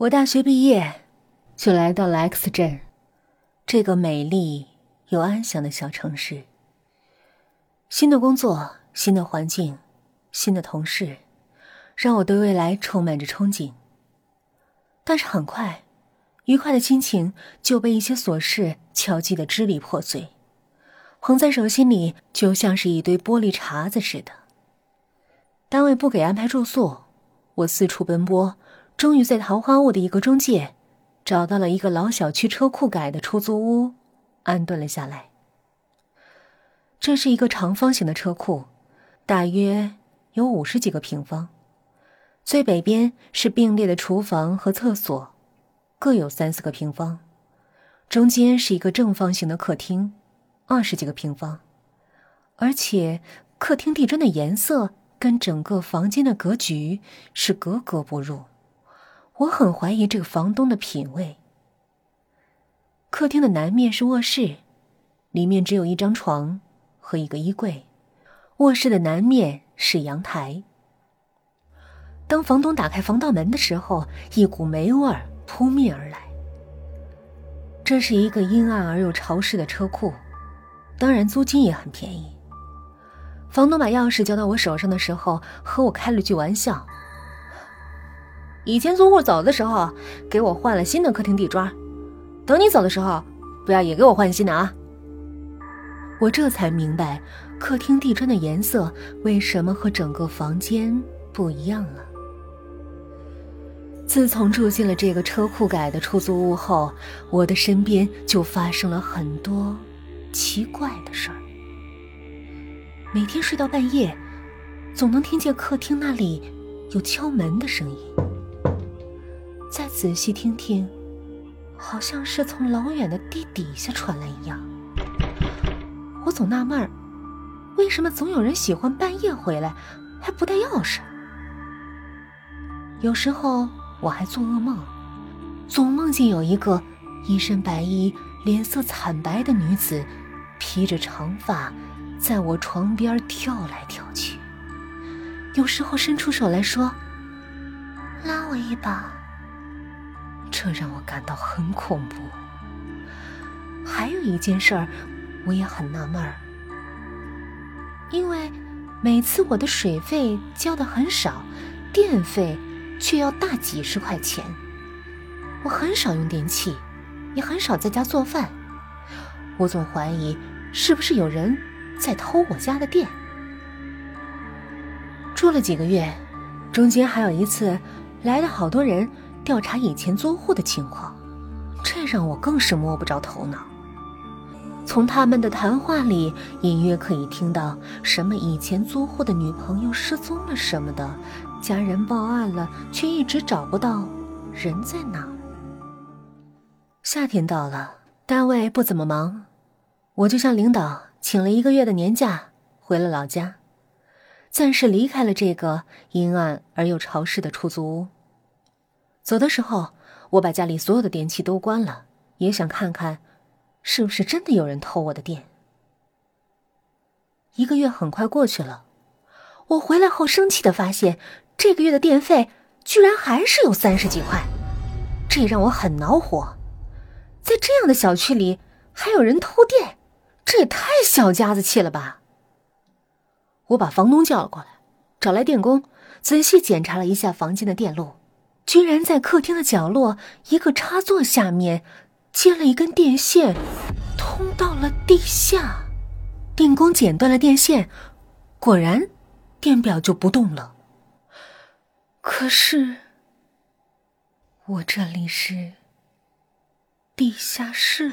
我大学毕业，就来到了 X 镇，这个美丽又安详的小城市。新的工作，新的环境，新的同事，让我对未来充满着憧憬。但是很快，愉快的心情就被一些琐事敲击的支离破碎，捧在手心里就像是一堆玻璃碴子似的。单位不给安排住宿，我四处奔波，终于在桃花坞的一个中介找到了一个老小区车库改的出租屋，安顿了下来。这是一个长方形的车库，大约有五十几个平方。最北边是并列的厨房和厕所，各有三四个平方。中间是一个正方形的客厅，二十几个平方，而且客厅地砖的颜色。跟整个房间的格局是格格不入，我很怀疑这个房东的品味。客厅的南面是卧室，里面只有一张床和一个衣柜。卧室的南面是阳台。当房东打开防盗门的时候，一股霉味儿扑面而来。这是一个阴暗而又潮湿的车库，当然租金也很便宜。房东把钥匙交到我手上的时候，和我开了句玩笑：“以前租户走的时候，给我换了新的客厅地砖，等你走的时候，不要也给我换新的啊。”我这才明白，客厅地砖的颜色为什么和整个房间不一样了。自从住进了这个车库改的出租屋后，我的身边就发生了很多奇怪的事儿。每天睡到半夜，总能听见客厅那里有敲门的声音。再仔细听听，好像是从老远的地底下传来一样。我总纳闷儿，为什么总有人喜欢半夜回来还不带钥匙？有时候我还做噩梦，总梦见有一个一身白衣、脸色惨白的女子，披着长发。在我床边跳来跳去，有时候伸出手来说：“拉我一把。”这让我感到很恐怖。还有一件事儿，我也很纳闷儿，因为每次我的水费交的很少，电费却要大几十块钱。我很少用电器，也很少在家做饭，我总怀疑是不是有人。在偷我家的电，住了几个月，中间还有一次来了好多人调查以前租户的情况，这让我更是摸不着头脑。从他们的谈话里，隐约可以听到什么以前租户的女朋友失踪了什么的，家人报案了，却一直找不到人在哪。夏天到了，单位不怎么忙，我就向领导。请了一个月的年假，回了老家，暂时离开了这个阴暗而又潮湿的出租屋。走的时候，我把家里所有的电器都关了，也想看看，是不是真的有人偷我的电。一个月很快过去了，我回来后生气的发现，这个月的电费居然还是有三十几块，这让我很恼火。在这样的小区里，还有人偷电。这也太小家子气了吧！我把房东叫了过来，找来电工，仔细检查了一下房间的电路，居然在客厅的角落一个插座下面接了一根电线，通到了地下。电工剪断了电线，果然，电表就不动了。可是，我这里是地下室。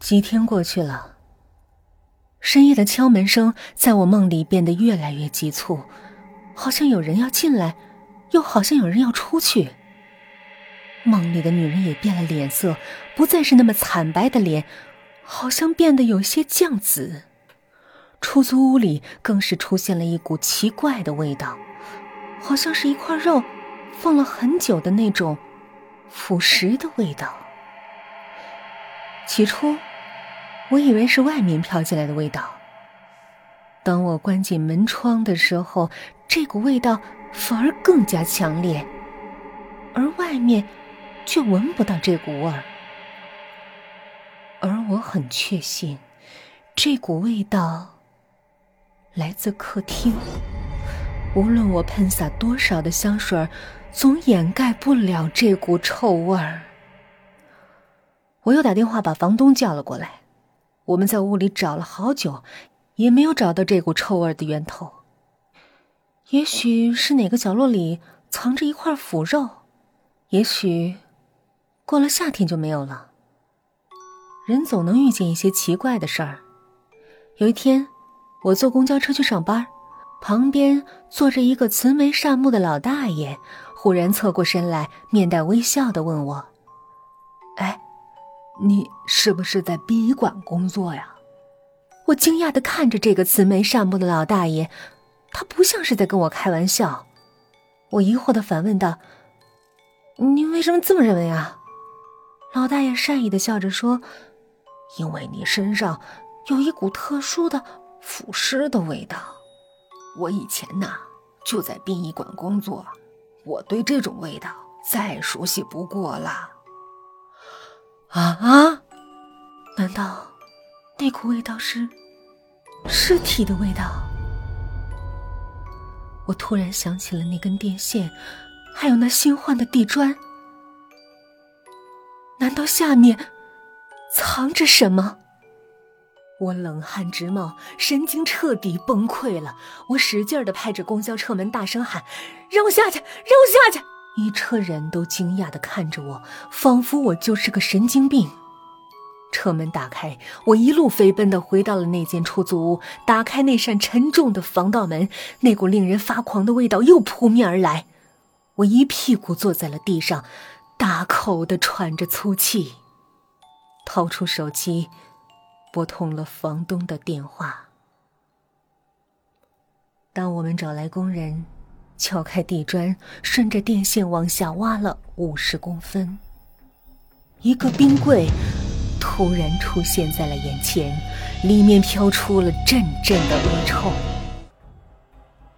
几天过去了，深夜的敲门声在我梦里变得越来越急促，好像有人要进来，又好像有人要出去。梦里的女人也变了脸色，不再是那么惨白的脸，好像变得有些酱紫。出租屋里更是出现了一股奇怪的味道，好像是一块肉放了很久的那种腐蚀的味道。起初。我以为是外面飘进来的味道。当我关紧门窗的时候，这股味道反而更加强烈，而外面却闻不到这股味儿。而我很确信，这股味道来自客厅。无论我喷洒多少的香水，总掩盖不了这股臭味儿。我又打电话把房东叫了过来，我们在屋里找了好久，也没有找到这股臭味的源头。也许是哪个角落里藏着一块腐肉，也许过了夏天就没有了。人总能遇见一些奇怪的事儿。有一天，我坐公交车去上班。旁边坐着一个慈眉善目的老大爷，忽然侧过身来，面带微笑的问我：“哎，你是不是在殡仪馆工作呀？”我惊讶的看着这个慈眉善目的老大爷，他不像是在跟我开玩笑。我疑惑的反问道：“您为什么这么认为啊？”老大爷善意的笑着说：“因为你身上有一股特殊的腐尸的味道。”我以前呐就在殡仪馆工作，我对这种味道再熟悉不过了。啊啊！难道那股味道是尸体的味道？我突然想起了那根电线，还有那新换的地砖。难道下面藏着什么？我冷汗直冒，神经彻底崩溃了。我使劲的拍着公交车门，大声喊：“让我下去，让我下去！”一车人都惊讶的看着我，仿佛我就是个神经病。车门打开，我一路飞奔的回到了那间出租屋，打开那扇沉重的防盗门，那股令人发狂的味道又扑面而来。我一屁股坐在了地上，大口的喘着粗气，掏出手机。拨通了房东的电话。当我们找来工人，撬开地砖，顺着电线往下挖了五十公分，一个冰柜突然出现在了眼前，里面飘出了阵阵的恶臭。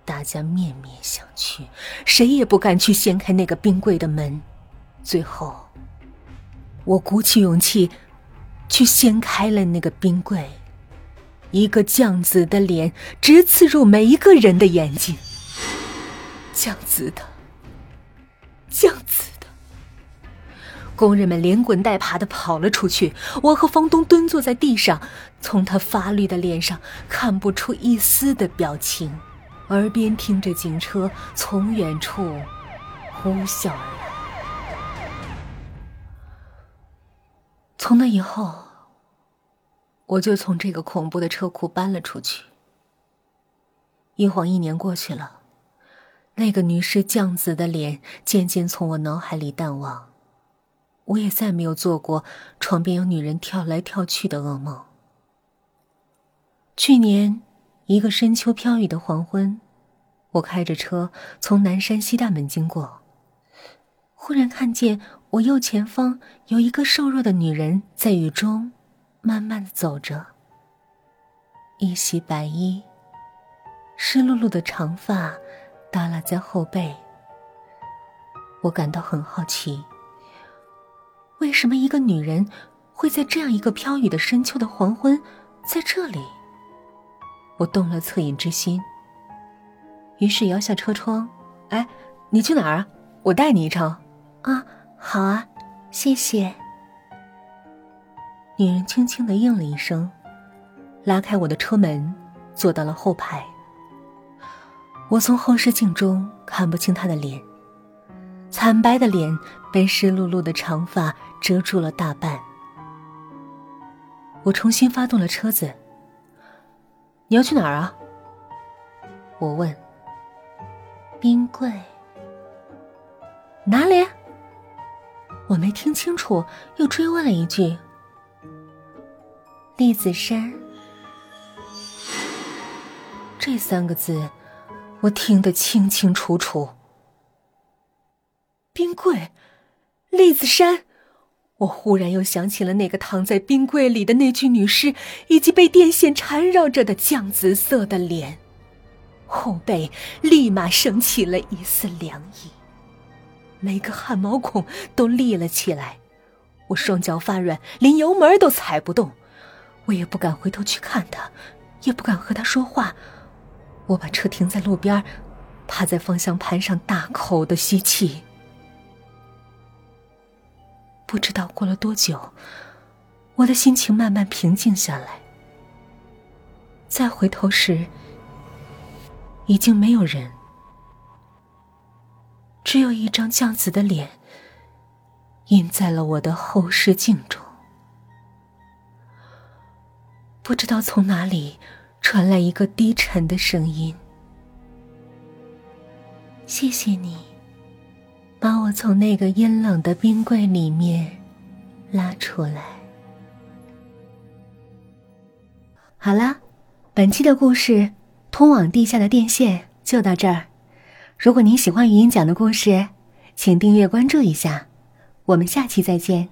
大家面面相觑，谁也不敢去掀开那个冰柜的门。最后，我鼓起勇气。去掀开了那个冰柜，一个酱紫的脸直刺入每一个人的眼睛。酱紫的，酱紫。工人们连滚带爬的跑了出去，我和房东蹲坐在地上，从他发绿的脸上看不出一丝的表情，耳边听着警车从远处呼啸而来。从那以后，我就从这个恐怖的车库搬了出去。一晃一年过去了，那个女尸酱紫的脸渐渐从我脑海里淡忘，我也再没有做过床边有女人跳来跳去的噩梦。去年一个深秋飘雨的黄昏，我开着车从南山西大门经过。忽然看见我右前方有一个瘦弱的女人在雨中慢慢的走着，一袭白衣，湿漉漉的长发耷拉在后背。我感到很好奇，为什么一个女人会在这样一个飘雨的深秋的黄昏在这里？我动了恻隐之心，于是摇下车窗：“哎，你去哪儿啊？我带你一程。”啊，好啊，谢谢。女人轻轻的应了一声，拉开我的车门，坐到了后排。我从后视镜中看不清她的脸，惨白的脸被湿漉漉的长发遮住了大半。我重新发动了车子。你要去哪儿啊？我问。冰柜。哪里？我没听清楚，又追问了一句：“栗子山。”这三个字，我听得清清楚楚。冰柜，栗子山，我忽然又想起了那个躺在冰柜里的那具女尸，以及被电线缠绕着的酱紫色的脸。后背立马升起了一丝凉意，每个汗毛孔都立了起来，我双脚发软，连油门都踩不动，我也不敢回头去看他，也不敢和他说话。我把车停在路边，趴在方向盘上大口的吸气。不知道过了多久，我的心情慢慢平静下来。再回头时，已经没有人，只有一张酱紫的脸印在了我的后视镜中。不知道从哪里。传来一个低沉的声音：“谢谢你，把我从那个阴冷的冰柜里面拉出来。”好了，本期的故事《通往地下的电线》就到这儿。如果您喜欢语音讲的故事，请订阅关注一下。我们下期再见。